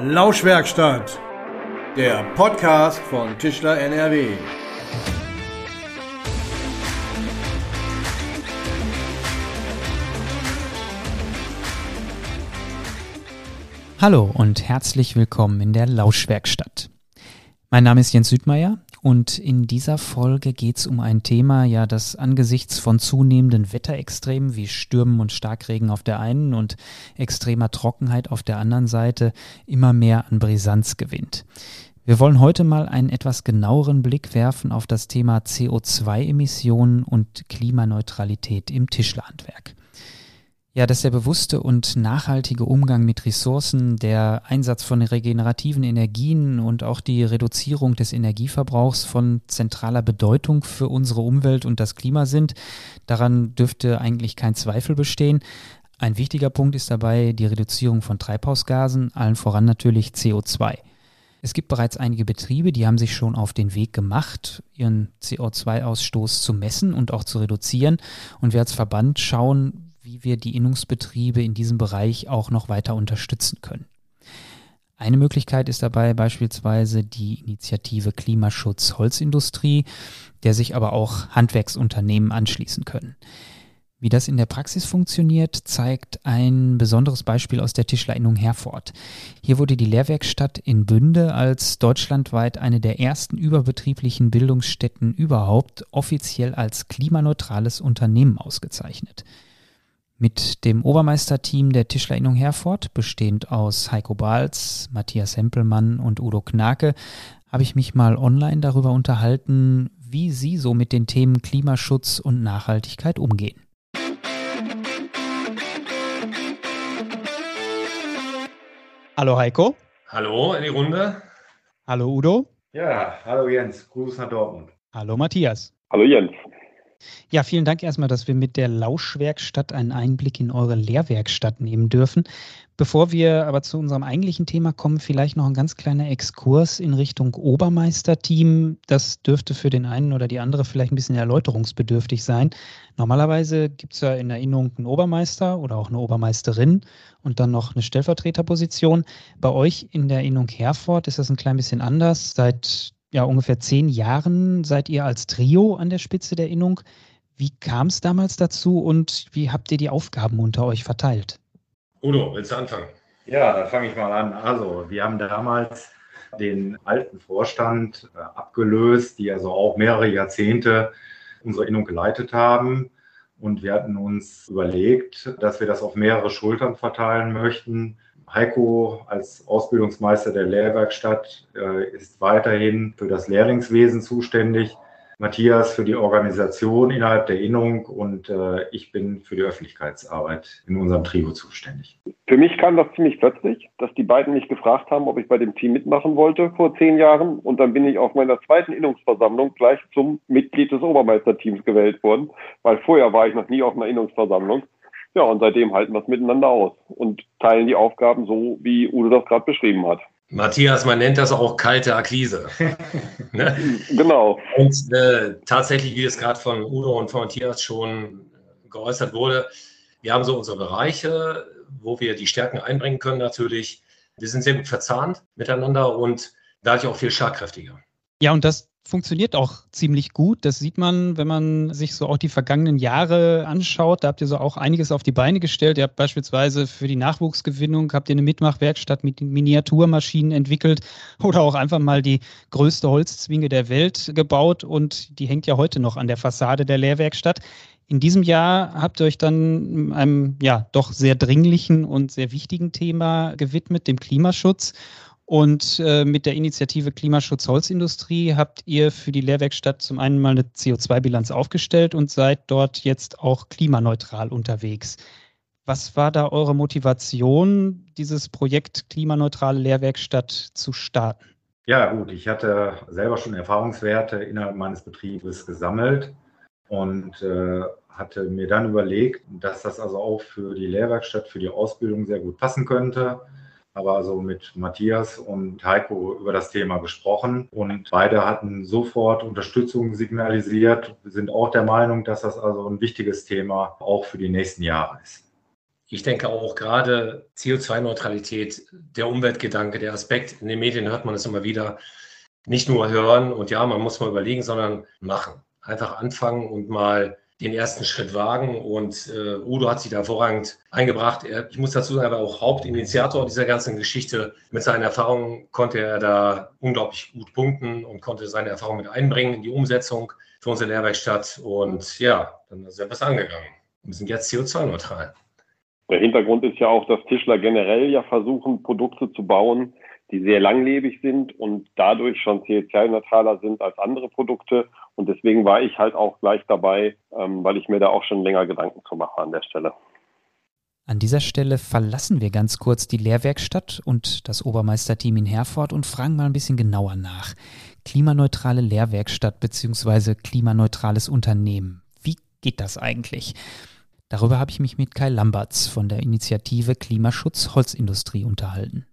Lauschwerkstatt, der Podcast von Tischler NRW. Hallo und herzlich willkommen in der Lauschwerkstatt. Mein Name ist Jens Südmeier und in dieser Folge geht es um ein Thema, ja, das angesichts von zunehmenden Wetterextremen wie Stürmen und Starkregen auf der einen und extremer Trockenheit auf der anderen Seite immer mehr an Brisanz gewinnt. Wir wollen heute mal einen etwas genaueren Blick werfen auf das Thema CO2-Emissionen und Klimaneutralität im Tischlerhandwerk. Ja, dass der bewusste und nachhaltige Umgang mit Ressourcen, der Einsatz von regenerativen Energien und auch die Reduzierung des Energieverbrauchs von zentraler Bedeutung für unsere Umwelt und das Klima sind, daran dürfte eigentlich kein Zweifel bestehen. Ein wichtiger Punkt ist dabei die Reduzierung von Treibhausgasen, allen voran natürlich CO2. Es gibt bereits einige Betriebe, die haben sich schon auf den Weg gemacht, ihren CO2-Ausstoß zu messen und auch zu reduzieren. Und wir als Verband schauen, wie wir die Innungsbetriebe in diesem Bereich auch noch weiter unterstützen können. Eine Möglichkeit ist dabei beispielsweise die Initiative Klimaschutz Holzindustrie, der sich aber auch Handwerksunternehmen anschließen können. Wie das in der Praxis funktioniert, zeigt ein besonderes Beispiel aus der Tischlerinnung Herford. Hier wurde die Lehrwerkstatt in Bünde als deutschlandweit eine der ersten überbetrieblichen Bildungsstätten überhaupt offiziell als klimaneutrales Unternehmen ausgezeichnet. Mit dem Obermeisterteam der Tischlerinnung Herford, bestehend aus Heiko Bahls, Matthias Hempelmann und Udo Knake, habe ich mich mal online darüber unterhalten, wie sie so mit den Themen Klimaschutz und Nachhaltigkeit umgehen. Hallo Heiko. Hallo in die Runde. Hallo Udo. Ja, hallo Jens. Gruß nach Dortmund. Hallo Matthias. Hallo Jens. Ja, vielen Dank erstmal, dass wir mit der Lauschwerkstatt einen Einblick in eure Lehrwerkstatt nehmen dürfen. Bevor wir aber zu unserem eigentlichen Thema kommen, vielleicht noch ein ganz kleiner Exkurs in Richtung Obermeisterteam. Das dürfte für den einen oder die andere vielleicht ein bisschen erläuterungsbedürftig sein. Normalerweise gibt es ja in Erinnerung einen Obermeister oder auch eine Obermeisterin und dann noch eine Stellvertreterposition. Bei euch in der Erinnerung Herford ist das ein klein bisschen anders. Seit ja, ungefähr zehn Jahren seid ihr als Trio an der Spitze der Innung. Wie kam es damals dazu und wie habt ihr die Aufgaben unter euch verteilt? Udo, willst du anfangen? Ja, da fange ich mal an. Also, wir haben damals den alten Vorstand äh, abgelöst, die also auch mehrere Jahrzehnte unsere Innung geleitet haben. Und wir hatten uns überlegt, dass wir das auf mehrere Schultern verteilen möchten Heiko als Ausbildungsmeister der Lehrwerkstatt äh, ist weiterhin für das Lehrlingswesen zuständig. Matthias für die Organisation innerhalb der Innung und äh, ich bin für die Öffentlichkeitsarbeit in unserem Trio zuständig. Für mich kam das ziemlich plötzlich, dass die beiden mich gefragt haben, ob ich bei dem Team mitmachen wollte vor zehn Jahren. Und dann bin ich auf meiner zweiten Innungsversammlung gleich zum Mitglied des Obermeisterteams gewählt worden, weil vorher war ich noch nie auf einer Innungsversammlung. Ja, und seitdem halten wir es miteinander aus und teilen die Aufgaben so, wie Udo das gerade beschrieben hat. Matthias, man nennt das auch kalte Akquise. ne? Genau. Und äh, tatsächlich, wie es gerade von Udo und von Matthias schon geäußert wurde, wir haben so unsere Bereiche, wo wir die Stärken einbringen können natürlich. Wir sind sehr gut verzahnt miteinander und dadurch auch viel schlagkräftiger. Ja, und das funktioniert auch ziemlich gut. Das sieht man, wenn man sich so auch die vergangenen Jahre anschaut. Da habt ihr so auch einiges auf die Beine gestellt. Ihr habt beispielsweise für die Nachwuchsgewinnung habt ihr eine Mitmachwerkstatt mit Miniaturmaschinen entwickelt oder auch einfach mal die größte Holzzwinge der Welt gebaut und die hängt ja heute noch an der Fassade der Lehrwerkstatt. In diesem Jahr habt ihr euch dann einem ja doch sehr dringlichen und sehr wichtigen Thema gewidmet, dem Klimaschutz. Und äh, mit der Initiative Klimaschutz Holzindustrie habt ihr für die Lehrwerkstatt zum einen mal eine CO2-Bilanz aufgestellt und seid dort jetzt auch klimaneutral unterwegs. Was war da eure Motivation, dieses Projekt klimaneutrale Lehrwerkstatt zu starten? Ja, gut, ich hatte selber schon Erfahrungswerte innerhalb meines Betriebes gesammelt und äh, hatte mir dann überlegt, dass das also auch für die Lehrwerkstatt, für die Ausbildung sehr gut passen könnte aber also mit Matthias und Heiko über das Thema gesprochen und beide hatten sofort Unterstützung signalisiert. Sind auch der Meinung, dass das also ein wichtiges Thema auch für die nächsten Jahre ist. ich denke auch gerade CO2-Neutralität, der Umweltgedanke, der Aspekt, in den Medien hört man es immer wieder, nicht nur hören und ja, man muss mal überlegen, sondern machen. Einfach anfangen und mal den ersten Schritt wagen. Und äh, Udo hat sich da hervorragend eingebracht. Er, ich muss dazu sagen, er war auch Hauptinitiator dieser ganzen Geschichte. Mit seinen Erfahrungen konnte er da unglaublich gut punkten und konnte seine Erfahrungen mit einbringen in die Umsetzung für unsere Lehrwerkstatt. Und ja, dann sind wir es angegangen. Wir sind jetzt CO2-neutral. Der Hintergrund ist ja auch, dass Tischler generell ja versuchen, Produkte zu bauen, die sehr langlebig sind und dadurch schon CO2-neutraler sind als andere Produkte. Und deswegen war ich halt auch gleich dabei, ähm, weil ich mir da auch schon länger Gedanken zu mache an der Stelle. An dieser Stelle verlassen wir ganz kurz die Lehrwerkstatt und das Obermeisterteam in Herford und fragen mal ein bisschen genauer nach. Klimaneutrale Lehrwerkstatt bzw. klimaneutrales Unternehmen. Wie geht das eigentlich? Darüber habe ich mich mit Kai Lamberts von der Initiative Klimaschutz Holzindustrie unterhalten.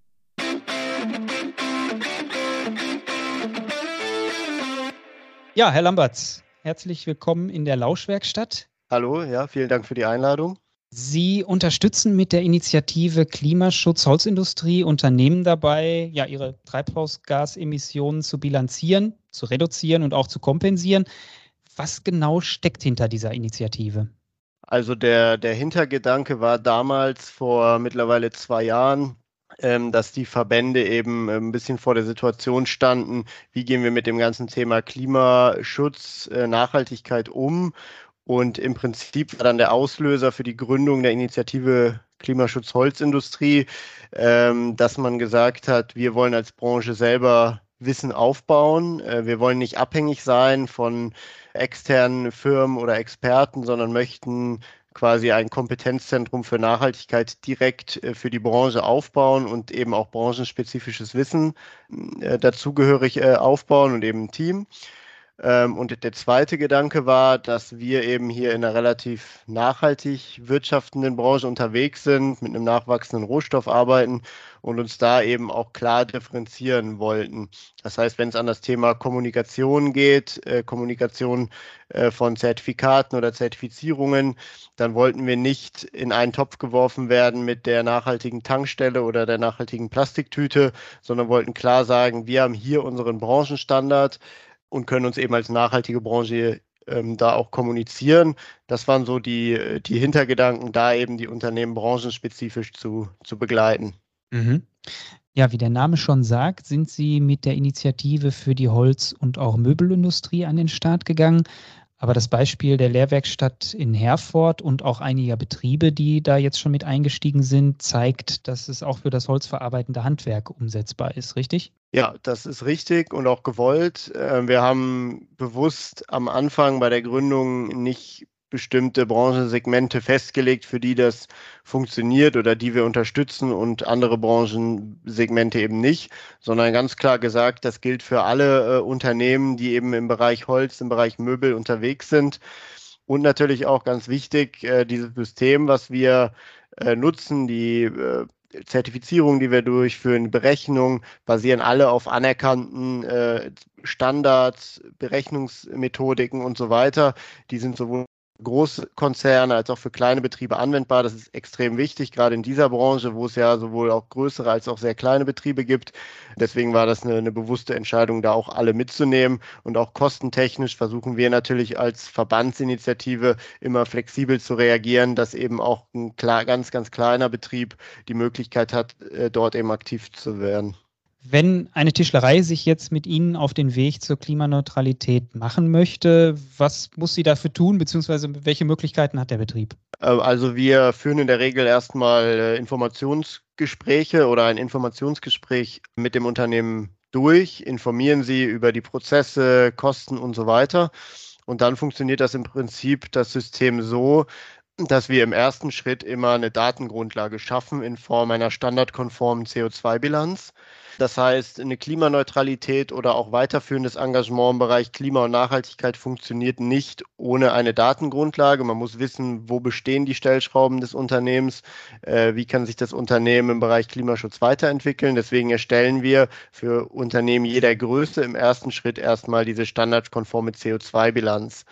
Ja, Herr Lamberts, herzlich willkommen in der Lauschwerkstatt. Hallo, ja, vielen Dank für die Einladung. Sie unterstützen mit der Initiative Klimaschutz Holzindustrie Unternehmen dabei, ja, ihre Treibhausgasemissionen zu bilanzieren, zu reduzieren und auch zu kompensieren. Was genau steckt hinter dieser Initiative? Also der, der Hintergedanke war damals vor mittlerweile zwei Jahren, ähm, dass die Verbände eben ähm, ein bisschen vor der Situation standen, wie gehen wir mit dem ganzen Thema Klimaschutz, äh, Nachhaltigkeit um. Und im Prinzip war dann der Auslöser für die Gründung der Initiative Klimaschutz Holzindustrie, ähm, dass man gesagt hat, wir wollen als Branche selber Wissen aufbauen. Äh, wir wollen nicht abhängig sein von externen Firmen oder Experten, sondern möchten quasi ein Kompetenzzentrum für Nachhaltigkeit direkt äh, für die Branche aufbauen und eben auch branchenspezifisches Wissen äh, dazugehörig äh, aufbauen und eben ein Team. Ähm, und der zweite Gedanke war, dass wir eben hier in einer relativ nachhaltig wirtschaftenden Branche unterwegs sind, mit einem nachwachsenden Rohstoff arbeiten und uns da eben auch klar differenzieren wollten. Das heißt, wenn es an das Thema Kommunikation geht, äh, Kommunikation äh, von Zertifikaten oder Zertifizierungen, dann wollten wir nicht in einen Topf geworfen werden mit der nachhaltigen Tankstelle oder der nachhaltigen Plastiktüte, sondern wollten klar sagen, wir haben hier unseren Branchenstandard und können uns eben als nachhaltige Branche ähm, da auch kommunizieren. Das waren so die, die Hintergedanken, da eben die Unternehmen branchenspezifisch zu, zu begleiten. Mhm. Ja, wie der Name schon sagt, sind Sie mit der Initiative für die Holz- und auch Möbelindustrie an den Start gegangen. Aber das Beispiel der Lehrwerkstatt in Herford und auch einiger Betriebe, die da jetzt schon mit eingestiegen sind, zeigt, dass es auch für das holzverarbeitende Handwerk umsetzbar ist, richtig? Ja, das ist richtig und auch gewollt. Äh, wir haben bewusst am Anfang bei der Gründung nicht bestimmte Branchensegmente festgelegt, für die das funktioniert oder die wir unterstützen und andere Branchensegmente eben nicht, sondern ganz klar gesagt, das gilt für alle äh, Unternehmen, die eben im Bereich Holz, im Bereich Möbel unterwegs sind. Und natürlich auch ganz wichtig, äh, dieses System, was wir äh, nutzen, die äh, Zertifizierung, die wir durchführen, Berechnungen, basieren alle auf anerkannten äh, Standards, Berechnungsmethodiken und so weiter. Die sind sowohl Großkonzerne als auch für kleine Betriebe anwendbar. Das ist extrem wichtig, gerade in dieser Branche, wo es ja sowohl auch größere als auch sehr kleine Betriebe gibt. Deswegen war das eine, eine bewusste Entscheidung, da auch alle mitzunehmen. Und auch kostentechnisch versuchen wir natürlich als Verbandsinitiative immer flexibel zu reagieren, dass eben auch ein klar, ganz, ganz kleiner Betrieb die Möglichkeit hat, äh, dort eben aktiv zu werden. Wenn eine Tischlerei sich jetzt mit Ihnen auf den Weg zur Klimaneutralität machen möchte, was muss sie dafür tun, beziehungsweise welche Möglichkeiten hat der Betrieb? Äh, also wir führen in der Regel erstmal äh, Informationsgespräche oder ein Informationsgespräch mit dem Unternehmen durch, informieren sie über die Prozesse, Kosten und so weiter. Und dann funktioniert das im Prinzip das System so, dass wir im ersten Schritt immer eine Datengrundlage schaffen in Form einer standardkonformen CO2-Bilanz. Das heißt, eine Klimaneutralität oder auch weiterführendes Engagement im Bereich Klima und Nachhaltigkeit funktioniert nicht ohne eine Datengrundlage. Man muss wissen, wo bestehen die Stellschrauben des Unternehmens, äh, wie kann sich das Unternehmen im Bereich Klimaschutz weiterentwickeln. Deswegen erstellen wir für Unternehmen jeder Größe im ersten Schritt erstmal diese standardkonforme CO2-Bilanz.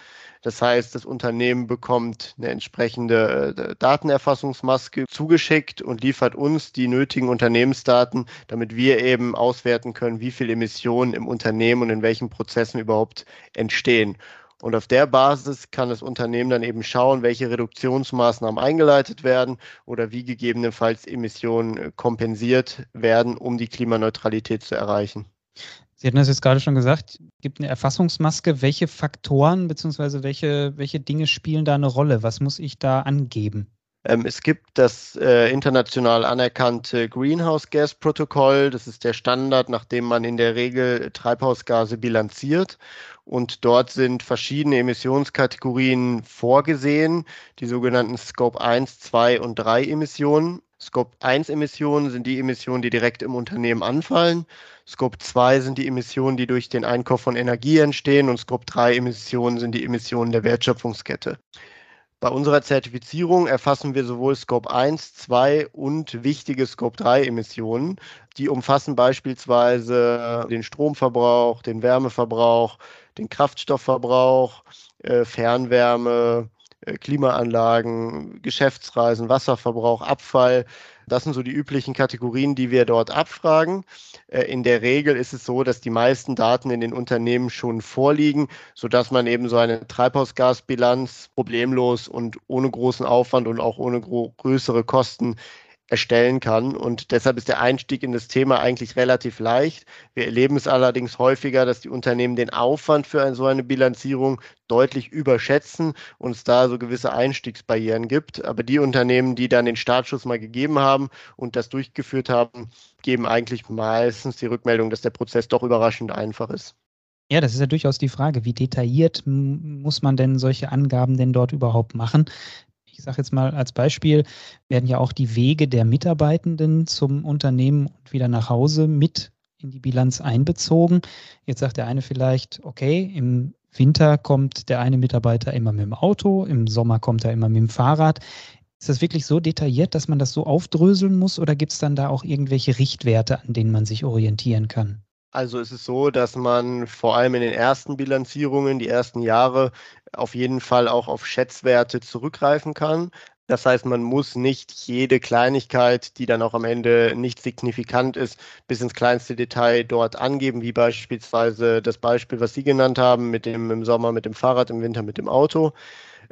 Das heißt, das Unternehmen bekommt eine entsprechende äh, Datenerfassungsmaske zugeschickt und liefert uns die nötigen Unternehmensdaten, damit wir eben auswerten können, wie viel Emissionen im Unternehmen und in welchen Prozessen überhaupt entstehen. Und auf der Basis kann das Unternehmen dann eben schauen, welche Reduktionsmaßnahmen eingeleitet werden oder wie gegebenenfalls Emissionen äh, kompensiert werden, um die Klimaneutralität zu erreichen. Sie hatten das jetzt gerade schon gesagt, gibt eine Erfassungsmaske. Welche Faktoren bzw. welche, welche Dinge spielen da eine Rolle? Was muss ich da angeben? Ähm, es gibt das äh, international anerkannte Greenhouse Gas Protokoll. Das ist der Standard, nach dem man in der Regel Treibhausgase bilanziert. Und dort sind verschiedene Emissionskategorien vorgesehen, die sogenannten Scope 1, 2 und 3 Emissionen. Scope 1 Emissionen sind die Emissionen, die direkt im Unternehmen anfallen. Scope 2 sind die Emissionen, die durch den Einkauf von Energie entstehen. Und Scope 3 Emissionen sind die Emissionen der Wertschöpfungskette. Bei unserer Zertifizierung erfassen wir sowohl Scope 1, 2 und wichtige Scope 3 Emissionen. Die umfassen beispielsweise den Stromverbrauch, den Wärmeverbrauch, den Kraftstoffverbrauch, äh, Fernwärme, Klimaanlagen, Geschäftsreisen, Wasserverbrauch, Abfall. Das sind so die üblichen Kategorien, die wir dort abfragen. Äh, in der Regel ist es so, dass die meisten Daten in den Unternehmen schon vorliegen, sodass man eben so eine Treibhausgasbilanz problemlos und ohne großen Aufwand und auch ohne größere Kosten erstellen kann. Und deshalb ist der Einstieg in das Thema eigentlich relativ leicht. Wir erleben es allerdings häufiger, dass die Unternehmen den Aufwand für eine, so eine Bilanzierung deutlich überschätzen und es da so gewisse Einstiegsbarrieren gibt. Aber die Unternehmen, die dann den Startschuss mal gegeben haben und das durchgeführt haben, geben eigentlich meistens die Rückmeldung, dass der Prozess doch überraschend einfach ist. Ja, das ist ja durchaus die Frage, wie detailliert muss man denn solche Angaben denn dort überhaupt machen? Ich sage jetzt mal als Beispiel, werden ja auch die Wege der Mitarbeitenden zum Unternehmen und wieder nach Hause mit in die Bilanz einbezogen. Jetzt sagt der eine vielleicht, okay, im Winter kommt der eine Mitarbeiter immer mit dem Auto, im Sommer kommt er immer mit dem Fahrrad. Ist das wirklich so detailliert, dass man das so aufdröseln muss oder gibt es dann da auch irgendwelche Richtwerte, an denen man sich orientieren kann? Also es ist so, dass man vor allem in den ersten Bilanzierungen, die ersten Jahre, auf jeden Fall auch auf Schätzwerte zurückgreifen kann. Das heißt, man muss nicht jede Kleinigkeit, die dann auch am Ende nicht signifikant ist, bis ins kleinste Detail dort angeben, wie beispielsweise das Beispiel, was Sie genannt haben, mit dem im Sommer mit dem Fahrrad, im Winter mit dem Auto.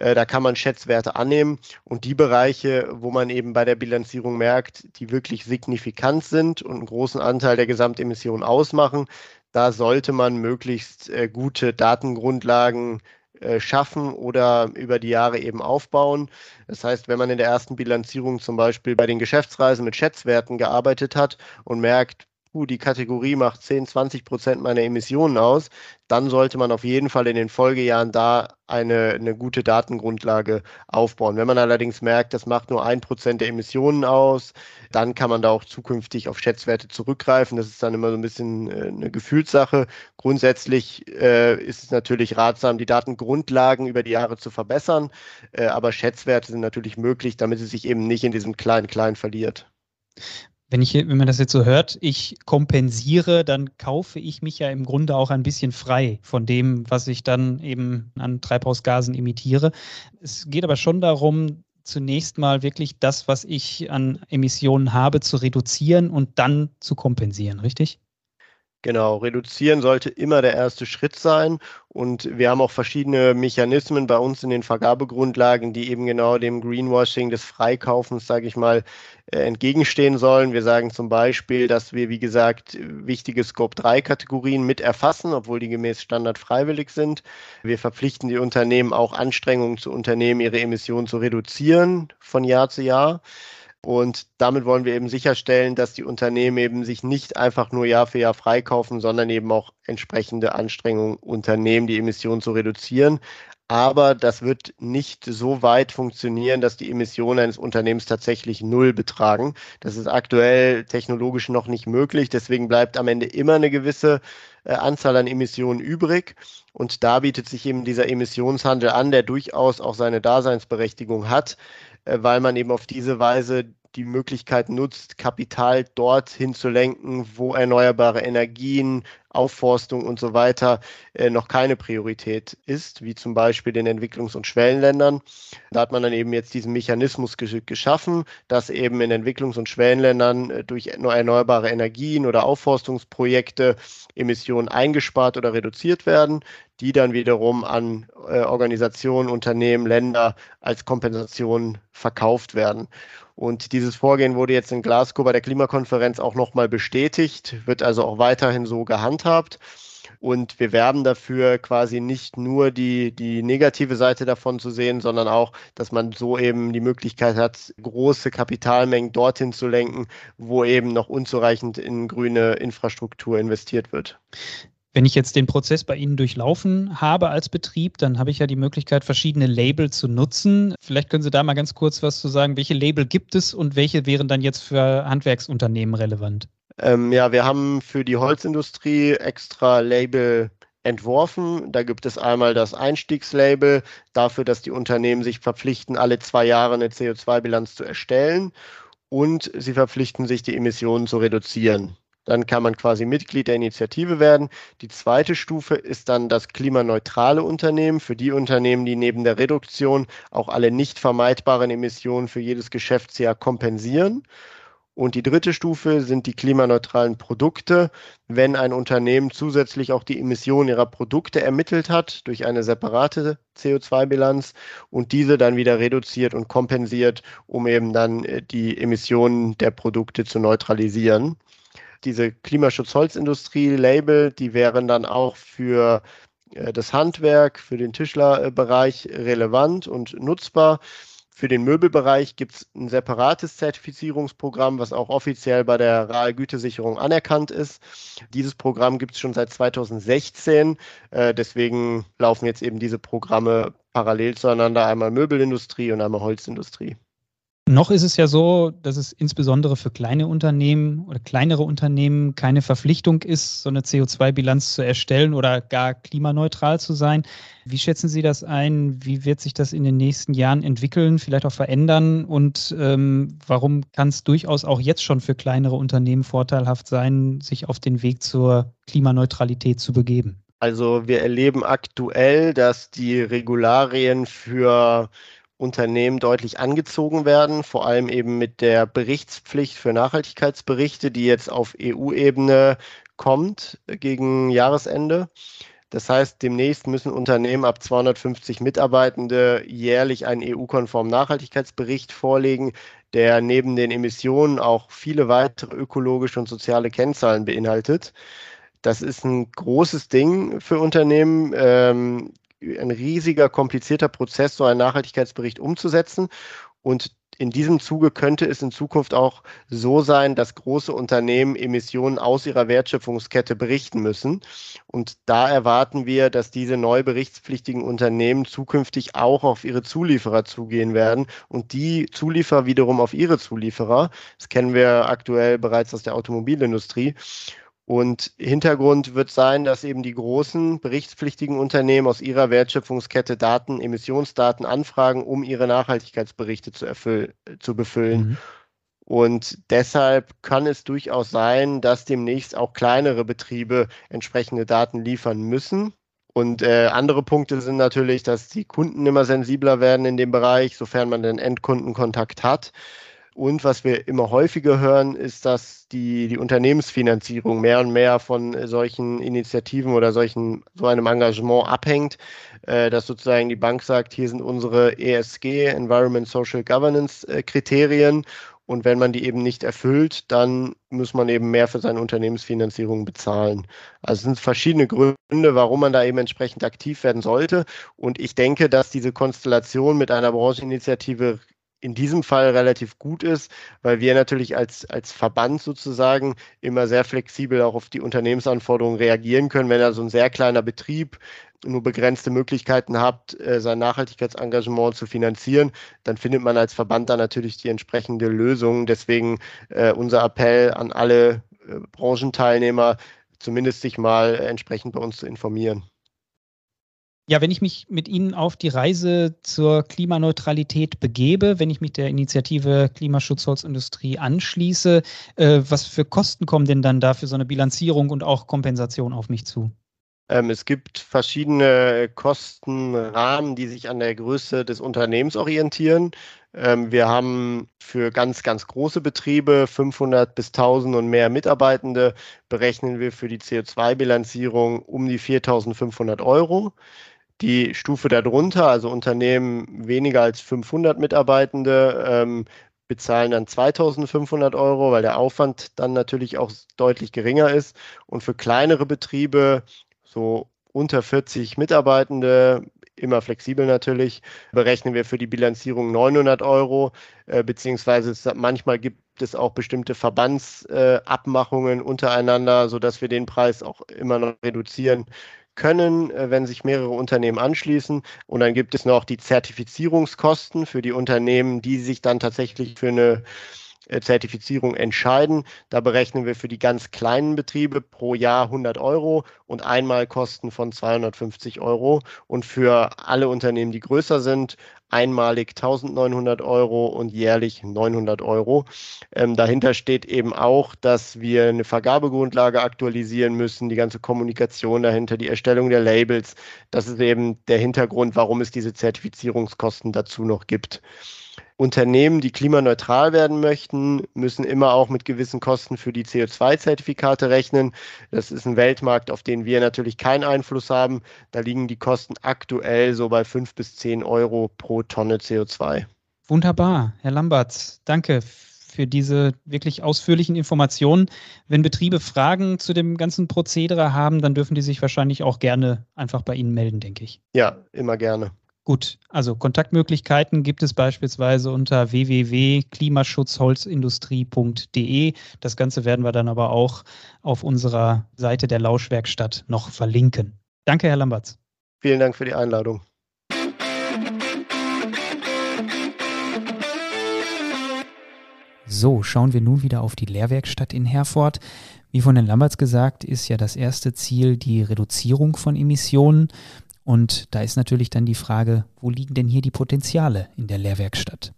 Äh, da kann man Schätzwerte annehmen und die Bereiche, wo man eben bei der Bilanzierung merkt, die wirklich signifikant sind und einen großen Anteil der Gesamtemissionen ausmachen, da sollte man möglichst äh, gute Datengrundlagen äh, schaffen oder über die Jahre eben aufbauen. Das heißt, wenn man in der ersten Bilanzierung zum Beispiel bei den Geschäftsreisen mit Schätzwerten gearbeitet hat und merkt, uh, die Kategorie macht 10, 20 Prozent meiner Emissionen aus, dann sollte man auf jeden Fall in den Folgejahren da eine, eine gute Datengrundlage aufbauen. Wenn man allerdings merkt, das macht nur ein Prozent der Emissionen aus, dann kann man da auch zukünftig auf Schätzwerte zurückgreifen. Das ist dann immer so ein bisschen äh, eine Gefühlssache. Grundsätzlich äh, ist es natürlich ratsam, die Datengrundlagen über die Jahre zu verbessern, äh, aber Schätzwerte sind natürlich möglich, damit es sich eben nicht in diesem Klein-Klein verliert wenn ich, wenn man das jetzt so hört, ich kompensiere, dann kaufe ich mich ja im Grunde auch ein bisschen frei von dem, was ich dann eben an Treibhausgasen emitiere. Es geht aber schon darum, zunächst mal wirklich das, was ich an Emissionen habe, zu reduzieren und dann zu kompensieren, richtig? Genau, reduzieren sollte immer der erste Schritt sein. Und wir haben auch verschiedene Mechanismen bei uns in den Vergabegrundlagen, die eben genau dem Greenwashing des Freikaufens, sage ich mal, äh, entgegenstehen sollen. Wir sagen zum Beispiel, dass wir, wie gesagt, wichtige Scope-3-Kategorien mit erfassen, obwohl die gemäß Standard freiwillig sind. Wir verpflichten die Unternehmen auch Anstrengungen zu unternehmen, ihre Emissionen zu reduzieren von Jahr zu Jahr. Und damit wollen wir eben sicherstellen, dass die Unternehmen eben sich nicht einfach nur Jahr für Jahr freikaufen, sondern eben auch entsprechende Anstrengungen unternehmen, die Emissionen zu reduzieren. Aber das wird nicht so weit funktionieren, dass die Emissionen eines Unternehmens tatsächlich null betragen. Das ist aktuell technologisch noch nicht möglich. Deswegen bleibt am Ende immer eine gewisse äh, Anzahl an Emissionen übrig. Und da bietet sich eben dieser Emissionshandel an, der durchaus auch seine Daseinsberechtigung hat. Äh, weil man eben auf diese Weise die Möglichkeit nutzt, Kapital dorthin zu lenken, wo erneuerbare Energien, Aufforstung und so weiter äh, noch keine Priorität ist, wie zum Beispiel in Entwicklungs- und Schwellenländern. Da hat man dann eben jetzt diesen Mechanismus gesch geschaffen, dass eben in Entwicklungs- und Schwellenländern äh, durch erneuerbare Energien oder Aufforstungsprojekte Emissionen eingespart oder reduziert werden, die dann wiederum an äh, Organisationen, Unternehmen, Länder als Kompensation verkauft werden. Und dieses Vorgehen wurde jetzt in Glasgow bei der Klimakonferenz auch nochmal bestätigt, wird also auch weiterhin so gehandhabt. Und wir werben dafür, quasi nicht nur die, die negative Seite davon zu sehen, sondern auch, dass man so eben die Möglichkeit hat, große Kapitalmengen dorthin zu lenken, wo eben noch unzureichend in grüne Infrastruktur investiert wird. Wenn ich jetzt den Prozess bei Ihnen durchlaufen habe als Betrieb, dann habe ich ja die Möglichkeit, verschiedene Label zu nutzen. Vielleicht können Sie da mal ganz kurz was zu sagen. Welche Label gibt es und welche wären dann jetzt für Handwerksunternehmen relevant? Ähm, ja, wir haben für die Holzindustrie extra Label entworfen. Da gibt es einmal das Einstiegslabel dafür, dass die Unternehmen sich verpflichten, alle zwei Jahre eine CO2-Bilanz zu erstellen und sie verpflichten sich, die Emissionen zu reduzieren. Dann kann man quasi Mitglied der Initiative werden. Die zweite Stufe ist dann das klimaneutrale Unternehmen für die Unternehmen, die neben der Reduktion auch alle nicht vermeidbaren Emissionen für jedes Geschäftsjahr kompensieren. Und die dritte Stufe sind die klimaneutralen Produkte, wenn ein Unternehmen zusätzlich auch die Emissionen ihrer Produkte ermittelt hat durch eine separate CO2-Bilanz und diese dann wieder reduziert und kompensiert, um eben dann äh, die Emissionen der Produkte zu neutralisieren diese Klimaschutz-Holzindustrie-Label, die wären dann auch für äh, das Handwerk, für den Tischlerbereich relevant und nutzbar. Für den Möbelbereich gibt es ein separates Zertifizierungsprogramm, was auch offiziell bei der RAL Gütesicherung anerkannt ist. Dieses Programm gibt es schon seit 2016. Äh, deswegen laufen jetzt eben diese Programme parallel zueinander, einmal Möbelindustrie und einmal Holzindustrie. Noch ist es ja so, dass es insbesondere für kleine Unternehmen oder kleinere Unternehmen keine Verpflichtung ist, so eine CO2-Bilanz zu erstellen oder gar klimaneutral zu sein. Wie schätzen Sie das ein? Wie wird sich das in den nächsten Jahren entwickeln, vielleicht auch verändern? Und ähm, warum kann es durchaus auch jetzt schon für kleinere Unternehmen vorteilhaft sein, sich auf den Weg zur Klimaneutralität zu begeben? Also wir erleben aktuell, dass die Regularien für Unternehmen deutlich angezogen werden, vor allem eben mit der Berichtspflicht für Nachhaltigkeitsberichte, die jetzt auf EU-Ebene kommt gegen Jahresende. Das heißt, demnächst müssen Unternehmen ab 250 Mitarbeitende jährlich einen EU-konformen Nachhaltigkeitsbericht vorlegen, der neben den Emissionen auch viele weitere ökologische und soziale Kennzahlen beinhaltet. Das ist ein großes Ding für Unternehmen. Ein riesiger, komplizierter Prozess, so einen Nachhaltigkeitsbericht umzusetzen. Und in diesem Zuge könnte es in Zukunft auch so sein, dass große Unternehmen Emissionen aus ihrer Wertschöpfungskette berichten müssen. Und da erwarten wir, dass diese neu berichtspflichtigen Unternehmen zukünftig auch auf ihre Zulieferer zugehen werden und die Zulieferer wiederum auf ihre Zulieferer. Das kennen wir aktuell bereits aus der Automobilindustrie. Und Hintergrund wird sein, dass eben die großen berichtspflichtigen Unternehmen aus ihrer Wertschöpfungskette Daten, Emissionsdaten anfragen, um ihre Nachhaltigkeitsberichte zu, erfüll, zu befüllen. Mhm. Und deshalb kann es durchaus sein, dass demnächst auch kleinere Betriebe entsprechende Daten liefern müssen. Und äh, andere Punkte sind natürlich, dass die Kunden immer sensibler werden in dem Bereich, sofern man den Endkundenkontakt hat. Und was wir immer häufiger hören, ist, dass die, die Unternehmensfinanzierung mehr und mehr von solchen Initiativen oder solchen, so einem Engagement abhängt, äh, dass sozusagen die Bank sagt, hier sind unsere ESG, Environment Social Governance äh, Kriterien. Und wenn man die eben nicht erfüllt, dann muss man eben mehr für seine Unternehmensfinanzierung bezahlen. Also es sind verschiedene Gründe, warum man da eben entsprechend aktiv werden sollte. Und ich denke, dass diese Konstellation mit einer Brancheninitiative in diesem Fall relativ gut ist, weil wir natürlich als, als Verband sozusagen immer sehr flexibel auch auf die Unternehmensanforderungen reagieren können. Wenn also ein sehr kleiner Betrieb nur begrenzte Möglichkeiten hat, äh, sein Nachhaltigkeitsengagement zu finanzieren, dann findet man als Verband da natürlich die entsprechende Lösung. Deswegen äh, unser Appell an alle äh, Branchenteilnehmer, zumindest sich mal entsprechend bei uns zu informieren. Ja, wenn ich mich mit Ihnen auf die Reise zur Klimaneutralität begebe, wenn ich mich der Initiative Klimaschutzholzindustrie anschließe, äh, was für Kosten kommen denn dann da für so eine Bilanzierung und auch Kompensation auf mich zu? Ähm, es gibt verschiedene Kostenrahmen, die sich an der Größe des Unternehmens orientieren. Ähm, wir haben für ganz, ganz große Betriebe, 500 bis 1000 und mehr Mitarbeitende, berechnen wir für die CO2-Bilanzierung um die 4500 Euro. Die Stufe darunter, also Unternehmen weniger als 500 Mitarbeitende, ähm, bezahlen dann 2500 Euro, weil der Aufwand dann natürlich auch deutlich geringer ist. Und für kleinere Betriebe, so unter 40 Mitarbeitende, immer flexibel natürlich, berechnen wir für die Bilanzierung 900 Euro, äh, beziehungsweise manchmal gibt es auch bestimmte Verbandsabmachungen äh, untereinander, sodass wir den Preis auch immer noch reduzieren können, äh, wenn sich mehrere Unternehmen anschließen. Und dann gibt es noch die Zertifizierungskosten für die Unternehmen, die sich dann tatsächlich für eine Zertifizierung entscheiden. Da berechnen wir für die ganz kleinen Betriebe pro Jahr 100 Euro und Einmalkosten von 250 Euro. Und für alle Unternehmen, die größer sind, einmalig 1900 Euro und jährlich 900 Euro. Ähm, dahinter steht eben auch, dass wir eine Vergabegrundlage aktualisieren müssen, die ganze Kommunikation dahinter, die Erstellung der Labels. Das ist eben der Hintergrund, warum es diese Zertifizierungskosten dazu noch gibt. Unternehmen, die klimaneutral werden möchten, müssen immer auch mit gewissen Kosten für die CO2-Zertifikate rechnen. Das ist ein Weltmarkt, auf den wir natürlich keinen Einfluss haben. Da liegen die Kosten aktuell so bei fünf bis zehn Euro pro Tonne CO2. Wunderbar, Herr Lamberts, danke für diese wirklich ausführlichen Informationen. Wenn Betriebe Fragen zu dem ganzen Prozedere haben, dann dürfen die sich wahrscheinlich auch gerne einfach bei Ihnen melden, denke ich. Ja, immer gerne. Gut, also Kontaktmöglichkeiten gibt es beispielsweise unter www.klimaschutzholzindustrie.de. Das Ganze werden wir dann aber auch auf unserer Seite der Lauschwerkstatt noch verlinken. Danke, Herr Lamberts. Vielen Dank für die Einladung. So, schauen wir nun wieder auf die Lehrwerkstatt in Herford. Wie von den Lamberts gesagt, ist ja das erste Ziel die Reduzierung von Emissionen. Und da ist natürlich dann die Frage, wo liegen denn hier die Potenziale in der Lehrwerkstatt?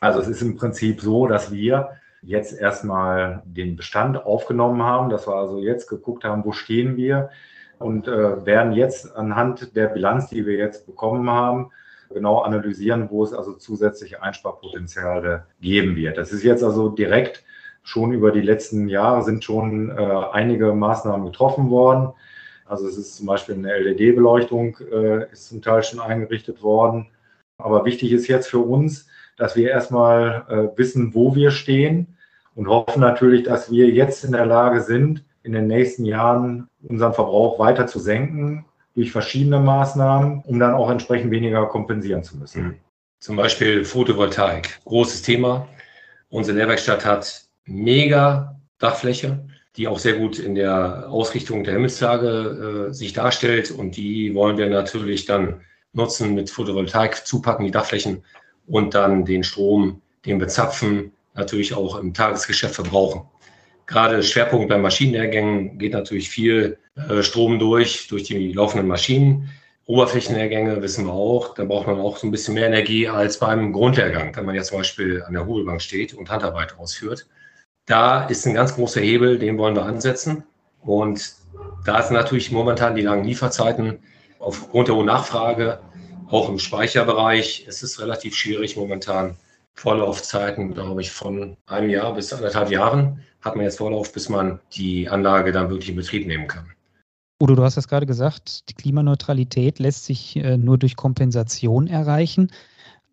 Also es ist im Prinzip so, dass wir jetzt erstmal den Bestand aufgenommen haben, dass wir also jetzt geguckt haben, wo stehen wir und äh, werden jetzt anhand der Bilanz, die wir jetzt bekommen haben, genau analysieren, wo es also zusätzliche Einsparpotenziale geben wird. Das ist jetzt also direkt schon über die letzten Jahre sind schon äh, einige Maßnahmen getroffen worden. Also es ist zum Beispiel eine LED-Beleuchtung, äh, ist zum Teil schon eingerichtet worden. Aber wichtig ist jetzt für uns, dass wir erstmal äh, wissen, wo wir stehen und hoffen natürlich, dass wir jetzt in der Lage sind, in den nächsten Jahren unseren Verbrauch weiter zu senken durch verschiedene Maßnahmen, um dann auch entsprechend weniger kompensieren zu müssen. Mhm. Zum Beispiel Photovoltaik, großes Thema. Unsere Lehrwerkstatt hat mega Dachfläche die auch sehr gut in der Ausrichtung der Himmelslage äh, sich darstellt. Und die wollen wir natürlich dann nutzen mit Photovoltaik, zupacken die Dachflächen und dann den Strom, den wir zapfen, natürlich auch im Tagesgeschäft verbrauchen. Gerade Schwerpunkt bei Maschinenlehrgängen geht natürlich viel äh, Strom durch, durch die laufenden Maschinen. Oberflächenlehrgänge wissen wir auch, da braucht man auch so ein bisschen mehr Energie als beim Grundlehrgang, wenn man jetzt zum Beispiel an der Hobelbank steht und Handarbeit ausführt. Da ist ein ganz großer Hebel, den wollen wir ansetzen. Und da sind natürlich momentan die langen Lieferzeiten aufgrund der hohen Nachfrage, auch im Speicherbereich. Es ist relativ schwierig momentan. Vorlaufzeiten, glaube ich, von einem Jahr bis anderthalb Jahren hat man jetzt Vorlauf, bis man die Anlage dann wirklich in Betrieb nehmen kann. Udo, du hast das gerade gesagt, die Klimaneutralität lässt sich äh, nur durch Kompensation erreichen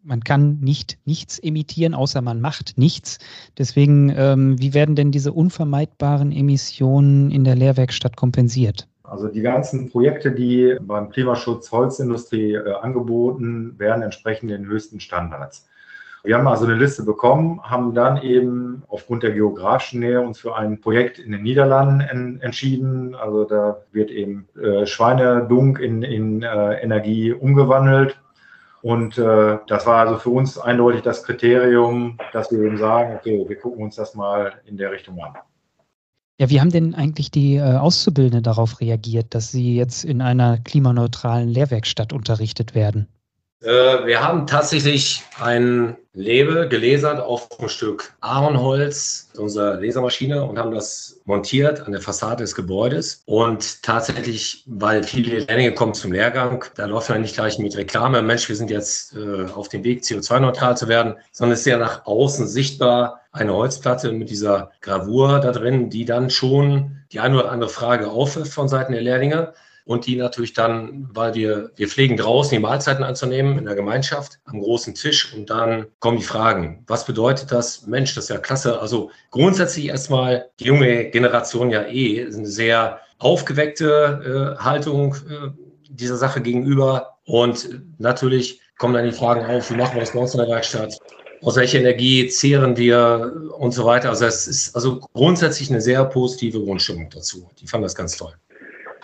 man kann nicht nichts emittieren, außer man macht nichts. Deswegen, ähm, wie werden denn diese unvermeidbaren Emissionen in der Lehrwerkstatt kompensiert? Also die ganzen Projekte, die beim Klimaschutz Holzindustrie äh, angeboten werden, entsprechen den höchsten Standards. Wir haben also eine Liste bekommen, haben dann eben aufgrund der geografischen Nähe uns für ein Projekt in den Niederlanden en entschieden. Also da wird eben äh, Schweinedunk in, in äh, Energie umgewandelt und äh, das war also für uns eindeutig das Kriterium, dass wir eben sagen, okay, wir gucken uns das mal in der Richtung an. Ja, wie haben denn eigentlich die äh, Auszubildenden darauf reagiert, dass sie jetzt in einer klimaneutralen Lehrwerkstatt unterrichtet werden? Äh, wir haben tatsächlich ein Label gelasert auf ein Stück Ahornholz, unserer Lasermaschine, und haben das montiert an der Fassade des Gebäudes. Und tatsächlich, weil viele Lehrlinge kommen zum Lehrgang, da läuft man nicht gleich mit Reklame, Mensch, wir sind jetzt äh, auf dem Weg, CO2-neutral zu werden, sondern es ist ja nach außen sichtbar eine Holzplatte mit dieser Gravur da drin, die dann schon die eine oder andere Frage aufwirft von Seiten der Lehrlinge und die natürlich dann, weil wir, wir pflegen draußen die Mahlzeiten anzunehmen in der Gemeinschaft am großen Tisch und dann kommen die Fragen. Was bedeutet das? Mensch, das ist ja klasse. Also grundsätzlich erstmal die junge Generation ja eh eine sehr aufgeweckte äh, Haltung äh, dieser Sache gegenüber und natürlich kommen dann die Fragen auf, wie machen wir das bei uns in der Werkstatt? Aus welcher Energie zehren wir und so weiter. Also es ist also grundsätzlich eine sehr positive Grundstimmung dazu. Die fanden das ganz toll.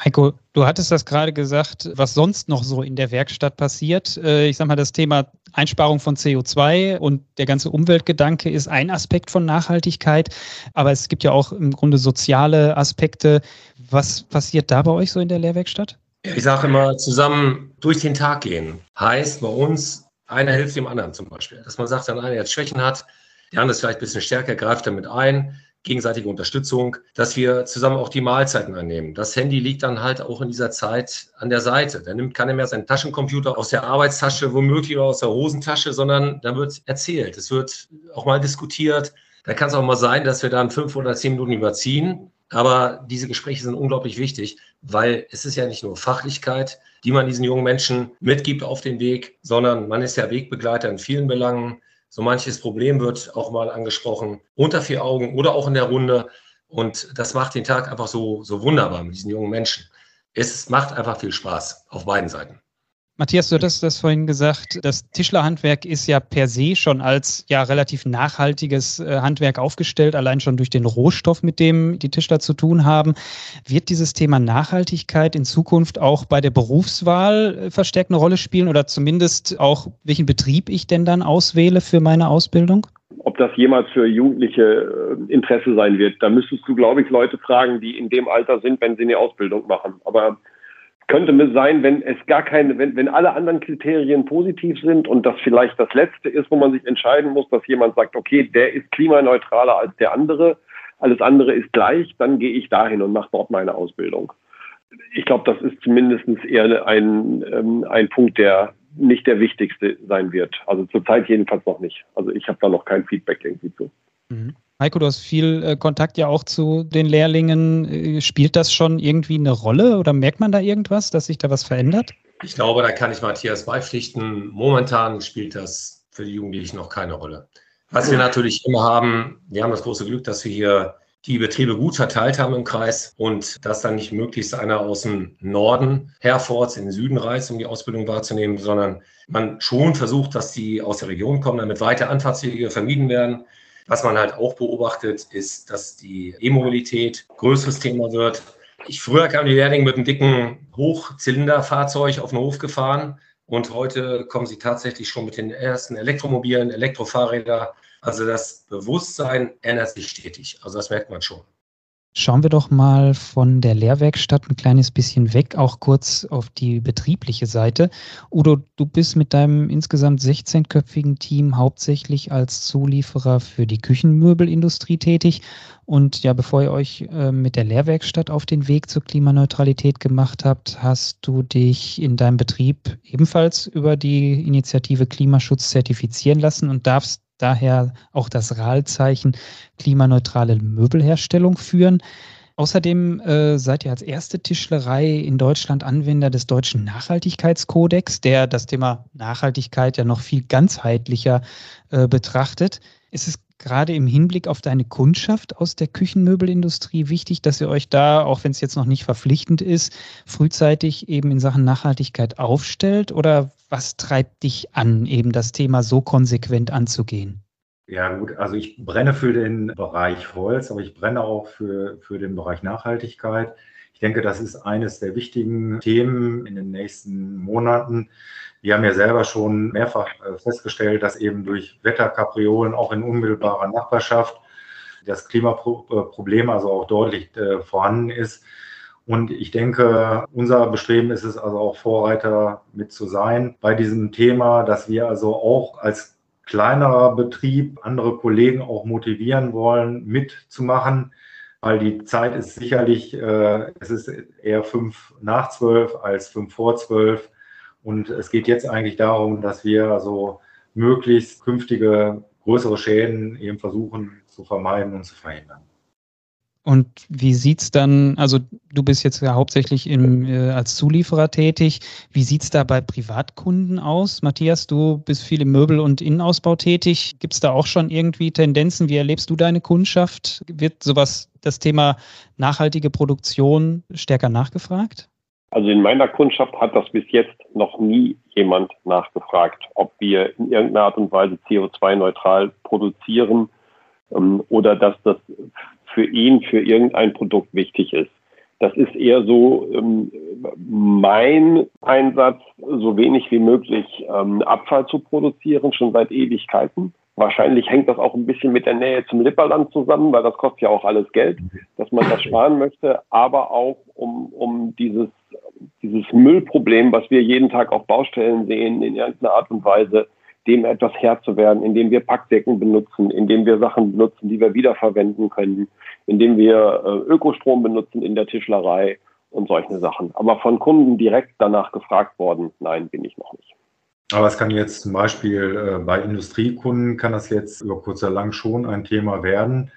Heiko, du hattest das gerade gesagt, was sonst noch so in der Werkstatt passiert. Äh, ich sage mal, das Thema Einsparung von CO2 und der ganze Umweltgedanke ist ein Aspekt von Nachhaltigkeit, aber es gibt ja auch im Grunde soziale Aspekte. Was passiert da bei euch so in der Lehrwerkstatt? Ich sage immer, zusammen durch den Tag gehen heißt bei uns, einer hilft dem anderen zum Beispiel. Dass man sagt, wenn einer jetzt Schwächen hat, der andere ist vielleicht ein bisschen stärker, greift damit ein gegenseitige Unterstützung, dass wir zusammen auch die Mahlzeiten annehmen. Das Handy liegt dann halt auch in dieser Zeit an der Seite. Da nimmt keiner mehr seinen Taschencomputer aus der Arbeitstasche, womöglich oder aus der Hosentasche, sondern da wird erzählt. Es wird auch mal diskutiert. Da kann es auch mal sein, dass wir dann fünf oder zehn Minuten überziehen. Aber diese Gespräche sind unglaublich wichtig, weil es ist ja nicht nur Fachlichkeit, die man diesen jungen Menschen mitgibt auf den Weg, sondern man ist ja Wegbegleiter in vielen Belangen. So manches Problem wird auch mal angesprochen, unter vier Augen oder auch in der Runde. Und das macht den Tag einfach so, so wunderbar mit diesen jungen Menschen. Es macht einfach viel Spaß auf beiden Seiten. Matthias, du hattest das vorhin gesagt, das Tischlerhandwerk ist ja per se schon als ja relativ nachhaltiges äh, Handwerk aufgestellt, allein schon durch den Rohstoff, mit dem die Tischler zu tun haben. Wird dieses Thema Nachhaltigkeit in Zukunft auch bei der Berufswahl äh, verstärkt eine Rolle spielen oder zumindest auch, welchen Betrieb ich denn dann auswähle für meine Ausbildung? Ob das jemals für Jugendliche äh, Interesse sein wird, da müsstest du, glaube ich, Leute fragen, die in dem Alter sind, wenn sie eine Ausbildung machen. Aber könnte sein, wenn es gar keine, wenn, wenn alle anderen Kriterien positiv sind und das vielleicht das letzte ist, wo man sich entscheiden muss, dass jemand sagt, okay, der ist klimaneutraler als der andere, alles andere ist gleich, dann gehe ich dahin und mache dort meine Ausbildung. Ich glaube, das ist zumindest eher ein, ähm, ein Punkt, der nicht der wichtigste sein wird. Also zurzeit jedenfalls noch nicht. Also ich habe da noch kein Feedback irgendwie zu. Mhm. Heiko, du hast viel äh, Kontakt ja auch zu den Lehrlingen. Äh, spielt das schon irgendwie eine Rolle oder merkt man da irgendwas, dass sich da was verändert? Ich glaube, da kann ich Matthias beipflichten. Momentan spielt das für die Jugendlichen noch keine Rolle. Was wir natürlich immer haben, wir haben das große Glück, dass wir hier die Betriebe gut verteilt haben im Kreis und dass dann nicht möglichst einer aus dem Norden Herfords in den Süden reist, um die Ausbildung wahrzunehmen, sondern man schon versucht, dass die aus der Region kommen, damit weitere Anfahrtswege vermieden werden. Was man halt auch beobachtet, ist, dass die E-Mobilität größeres Thema wird. Ich früher kam die Lehrlinge mit einem dicken Hochzylinderfahrzeug auf den Hof gefahren und heute kommen sie tatsächlich schon mit den ersten Elektromobilen, Elektrofahrrädern. Also das Bewusstsein ändert sich stetig. Also das merkt man schon. Schauen wir doch mal von der Lehrwerkstatt ein kleines bisschen weg, auch kurz auf die betriebliche Seite. Udo, du bist mit deinem insgesamt 16-köpfigen Team hauptsächlich als Zulieferer für die Küchenmöbelindustrie tätig. Und ja, bevor ihr euch äh, mit der Lehrwerkstatt auf den Weg zur Klimaneutralität gemacht habt, hast du dich in deinem Betrieb ebenfalls über die Initiative Klimaschutz zertifizieren lassen und darfst daher auch das RAL-Zeichen klimaneutrale Möbelherstellung führen. Außerdem äh, seid ihr als erste Tischlerei in Deutschland Anwender des deutschen Nachhaltigkeitskodex, der das Thema Nachhaltigkeit ja noch viel ganzheitlicher äh, betrachtet. Ist es gerade im Hinblick auf deine Kundschaft aus der Küchenmöbelindustrie wichtig, dass ihr euch da, auch wenn es jetzt noch nicht verpflichtend ist, frühzeitig eben in Sachen Nachhaltigkeit aufstellt? Oder was treibt dich an, eben das Thema so konsequent anzugehen? Ja, gut, also ich brenne für den Bereich Holz, aber ich brenne auch für, für den Bereich Nachhaltigkeit. Ich denke, das ist eines der wichtigen Themen in den nächsten Monaten. Wir haben ja selber schon mehrfach äh, festgestellt, dass eben durch Wetterkapriolen auch in unmittelbarer Nachbarschaft das Klimaproblem also auch deutlich äh, vorhanden ist. Und ich denke, unser Bestreben ist es also auch Vorreiter mit zu sein bei diesem Thema, dass wir also auch als kleinerer Betrieb andere Kollegen auch motivieren wollen, mitzumachen, weil die Zeit ist sicherlich, äh, es ist eher fünf nach zwölf als fünf vor zwölf. Und es geht jetzt eigentlich darum, dass wir also möglichst künftige größere Schäden eben versuchen zu vermeiden und zu verhindern. Und wie sieht es dann, also du bist jetzt ja hauptsächlich im, äh, als Zulieferer tätig. Wie sieht es da bei Privatkunden aus? Matthias, du bist viel im Möbel- und Innenausbau tätig. Gibt es da auch schon irgendwie Tendenzen? Wie erlebst du deine Kundschaft? Wird sowas, das Thema nachhaltige Produktion stärker nachgefragt? Also in meiner Kundschaft hat das bis jetzt noch nie jemand nachgefragt, ob wir in irgendeiner Art und Weise CO2-neutral produzieren ähm, oder dass das für ihn, für irgendein Produkt wichtig ist. Das ist eher so ähm, mein Einsatz, so wenig wie möglich ähm, Abfall zu produzieren, schon seit Ewigkeiten. Wahrscheinlich hängt das auch ein bisschen mit der Nähe zum Lipperland zusammen, weil das kostet ja auch alles Geld, dass man das sparen möchte, aber auch um, um dieses, dieses Müllproblem, was wir jeden Tag auf Baustellen sehen, in irgendeiner Art und Weise dem etwas Herr zu werden, indem wir Packdecken benutzen, indem wir Sachen benutzen, die wir wiederverwenden können, indem wir äh, Ökostrom benutzen in der Tischlerei und solche Sachen. Aber von Kunden direkt danach gefragt worden, nein, bin ich noch nicht. Aber es kann jetzt zum Beispiel äh, bei Industriekunden kann das jetzt über kurz oder lang schon ein Thema werden,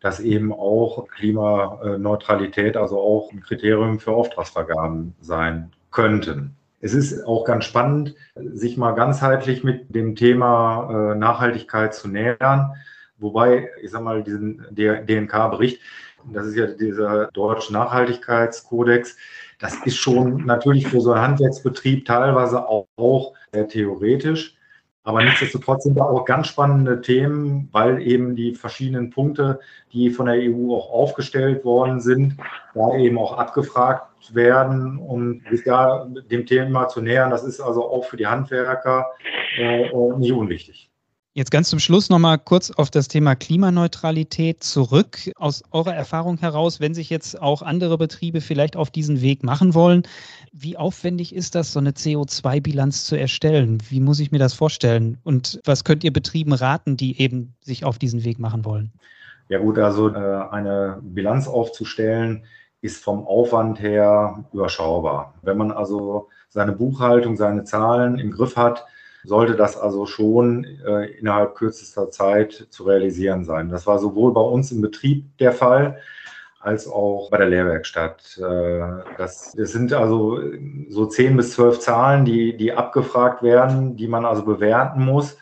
dass eben auch Klimaneutralität, also auch ein Kriterium für Auftragsvergaben sein könnten. Es ist auch ganz spannend, sich mal ganzheitlich mit dem Thema äh, Nachhaltigkeit zu nähern. Wobei, ich sag mal, diesen DNK-Bericht, das ist ja dieser deutsche Nachhaltigkeitskodex, das ist schon natürlich für so einen Handwerksbetrieb teilweise auch, auch sehr theoretisch. Aber nichtsdestotrotz sind da auch ganz spannende Themen, weil eben die verschiedenen Punkte, die von der EU auch aufgestellt worden sind, da eben auch abgefragt werden und sich da dem Thema zu nähern. Das ist also auch für die Handwerker äh, nicht unwichtig. Jetzt ganz zum Schluss nochmal kurz auf das Thema Klimaneutralität zurück. Aus eurer Erfahrung heraus, wenn sich jetzt auch andere Betriebe vielleicht auf diesen Weg machen wollen, wie aufwendig ist das, so eine CO2-Bilanz zu erstellen? Wie muss ich mir das vorstellen? Und was könnt ihr Betrieben raten, die eben sich auf diesen Weg machen wollen? Ja gut, also äh, eine Bilanz aufzustellen, ist vom Aufwand her überschaubar. Wenn man also seine Buchhaltung, seine Zahlen im Griff hat, sollte das also schon äh, innerhalb kürzester Zeit zu realisieren sein. Das war sowohl bei uns im Betrieb der Fall, als auch bei der Lehrwerkstatt. Äh, das, das sind also so zehn bis zwölf Zahlen, die, die abgefragt werden, die man also bewerten muss.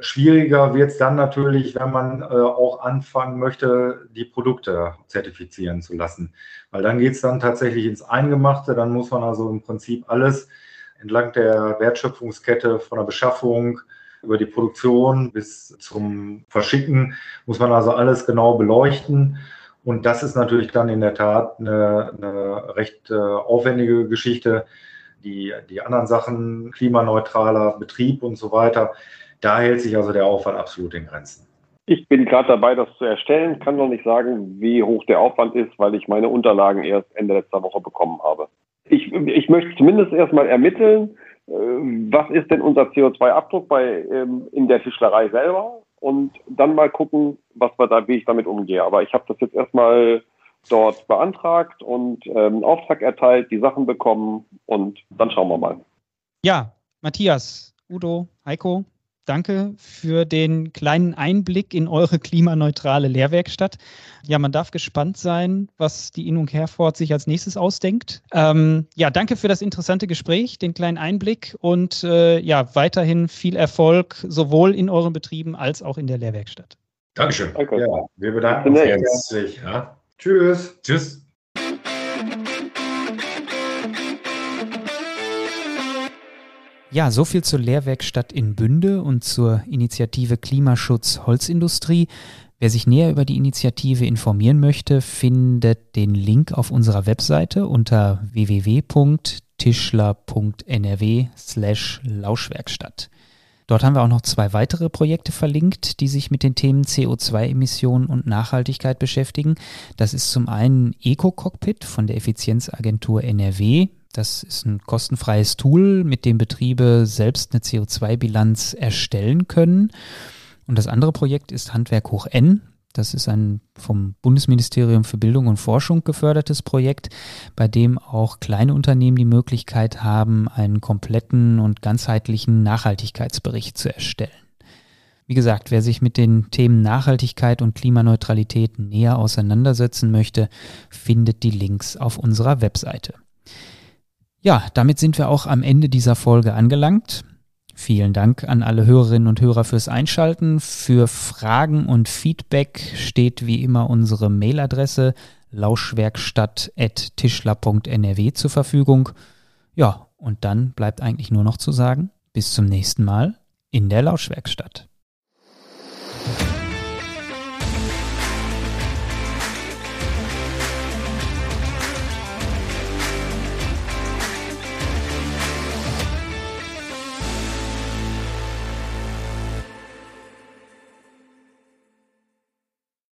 Schwieriger wird es dann natürlich, wenn man äh, auch anfangen möchte, die Produkte zertifizieren zu lassen. Weil dann geht es dann tatsächlich ins Eingemachte. Dann muss man also im Prinzip alles entlang der Wertschöpfungskette von der Beschaffung über die Produktion bis zum Verschicken muss man also alles genau beleuchten. Und das ist natürlich dann in der Tat eine, eine recht äh, aufwendige Geschichte. Die, die anderen Sachen, klimaneutraler Betrieb und so weiter, da hält sich also der Aufwand absolut in Grenzen. Ich bin gerade dabei, das zu erstellen, kann noch nicht sagen, wie hoch der Aufwand ist, weil ich meine Unterlagen erst Ende letzter Woche bekommen habe. Ich, ich möchte zumindest erstmal ermitteln, äh, was ist denn unser CO2-Abdruck bei, ähm, in der Tischlerei selber und dann mal gucken, was wir da, wie ich damit umgehe. Aber ich habe das jetzt erstmal dort beantragt und ähm, Auftrag erteilt, die Sachen bekommen und dann schauen wir mal. Ja, Matthias, Udo, Heiko, danke für den kleinen Einblick in eure klimaneutrale Lehrwerkstatt. Ja, man darf gespannt sein, was die Innung Herford sich als nächstes ausdenkt. Ähm, ja, danke für das interessante Gespräch, den kleinen Einblick und äh, ja, weiterhin viel Erfolg sowohl in euren Betrieben als auch in der Lehrwerkstatt. Dankeschön. Danke. Ja, wir bedanken uns herzlich. Ja. Tschüss. Tschüss. Ja, so viel zur Lehrwerkstatt in Bünde und zur Initiative Klimaschutz Holzindustrie. Wer sich näher über die Initiative informieren möchte, findet den Link auf unserer Webseite unter www.tischler.nrw/lauschwerkstatt. Dort haben wir auch noch zwei weitere Projekte verlinkt, die sich mit den Themen CO2-Emissionen und Nachhaltigkeit beschäftigen. Das ist zum einen Eco-Cockpit von der Effizienzagentur NRW. Das ist ein kostenfreies Tool, mit dem Betriebe selbst eine CO2-Bilanz erstellen können. Und das andere Projekt ist Handwerk hoch N. Das ist ein vom Bundesministerium für Bildung und Forschung gefördertes Projekt, bei dem auch kleine Unternehmen die Möglichkeit haben, einen kompletten und ganzheitlichen Nachhaltigkeitsbericht zu erstellen. Wie gesagt, wer sich mit den Themen Nachhaltigkeit und Klimaneutralität näher auseinandersetzen möchte, findet die Links auf unserer Webseite. Ja, damit sind wir auch am Ende dieser Folge angelangt. Vielen Dank an alle Hörerinnen und Hörer fürs Einschalten. Für Fragen und Feedback steht wie immer unsere Mailadresse lauschwerkstatt.tischler.nrw zur Verfügung. Ja, und dann bleibt eigentlich nur noch zu sagen, bis zum nächsten Mal in der Lauschwerkstatt.